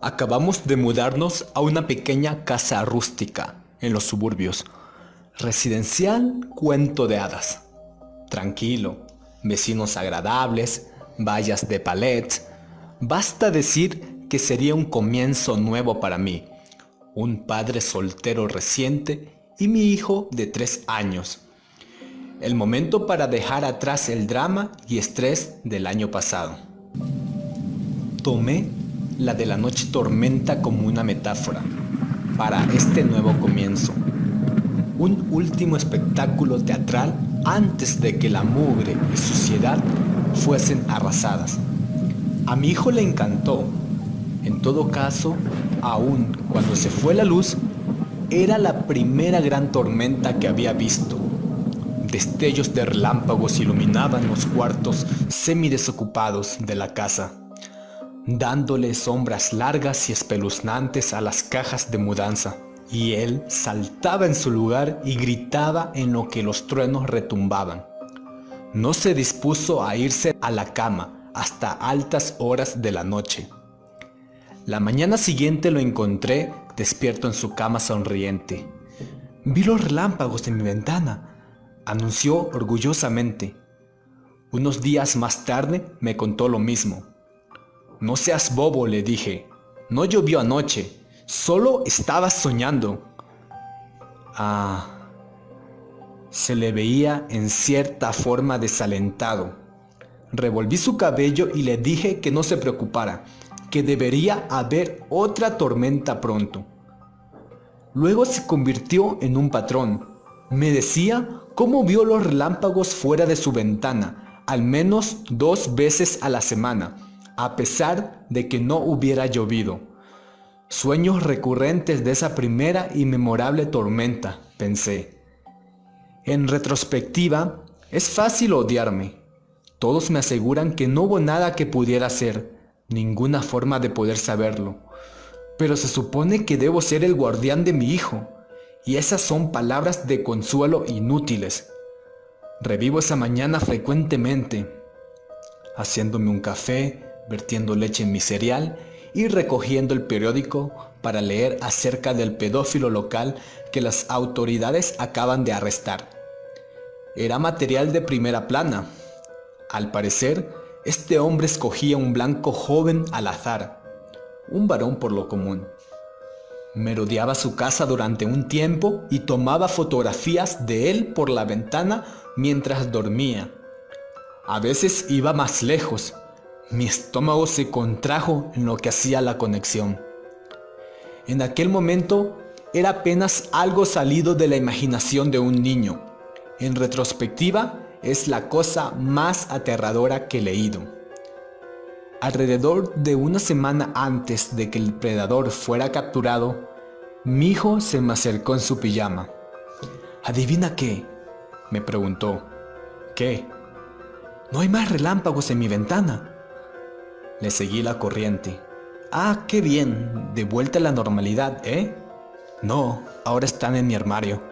Acabamos de mudarnos a una pequeña casa rústica en los suburbios. Residencial cuento de hadas. Tranquilo, vecinos agradables, vallas de palets. Basta decir que sería un comienzo nuevo para mí. Un padre soltero reciente y mi hijo de tres años. El momento para dejar atrás el drama y estrés del año pasado. Tomé la de la noche tormenta como una metáfora para este nuevo comienzo. Un último espectáculo teatral antes de que la mugre y suciedad fuesen arrasadas. A mi hijo le encantó. En todo caso, aún cuando se fue la luz, era la primera gran tormenta que había visto. Destellos de relámpagos iluminaban los cuartos semidesocupados de la casa dándole sombras largas y espeluznantes a las cajas de mudanza. Y él saltaba en su lugar y gritaba en lo que los truenos retumbaban. No se dispuso a irse a la cama hasta altas horas de la noche. La mañana siguiente lo encontré despierto en su cama sonriente. Vi los relámpagos en mi ventana, anunció orgullosamente. Unos días más tarde me contó lo mismo. No seas bobo, le dije. No llovió anoche, solo estabas soñando. Ah, se le veía en cierta forma desalentado. Revolví su cabello y le dije que no se preocupara, que debería haber otra tormenta pronto. Luego se convirtió en un patrón. Me decía cómo vio los relámpagos fuera de su ventana, al menos dos veces a la semana a pesar de que no hubiera llovido. Sueños recurrentes de esa primera y memorable tormenta, pensé. En retrospectiva, es fácil odiarme. Todos me aseguran que no hubo nada que pudiera hacer, ninguna forma de poder saberlo. Pero se supone que debo ser el guardián de mi hijo, y esas son palabras de consuelo inútiles. Revivo esa mañana frecuentemente, haciéndome un café, vertiendo leche en mi cereal y recogiendo el periódico para leer acerca del pedófilo local que las autoridades acaban de arrestar. Era material de primera plana. Al parecer, este hombre escogía un blanco joven al azar, un varón por lo común. Merodeaba su casa durante un tiempo y tomaba fotografías de él por la ventana mientras dormía. A veces iba más lejos, mi estómago se contrajo en lo que hacía la conexión. En aquel momento era apenas algo salido de la imaginación de un niño. En retrospectiva, es la cosa más aterradora que he leído. Alrededor de una semana antes de que el predador fuera capturado, mi hijo se me acercó en su pijama. ¿Adivina qué? me preguntó. ¿Qué? No hay más relámpagos en mi ventana. Le seguí la corriente. Ah, qué bien, de vuelta a la normalidad, ¿eh? No, ahora están en mi armario.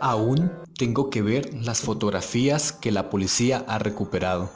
Aún tengo que ver las fotografías que la policía ha recuperado.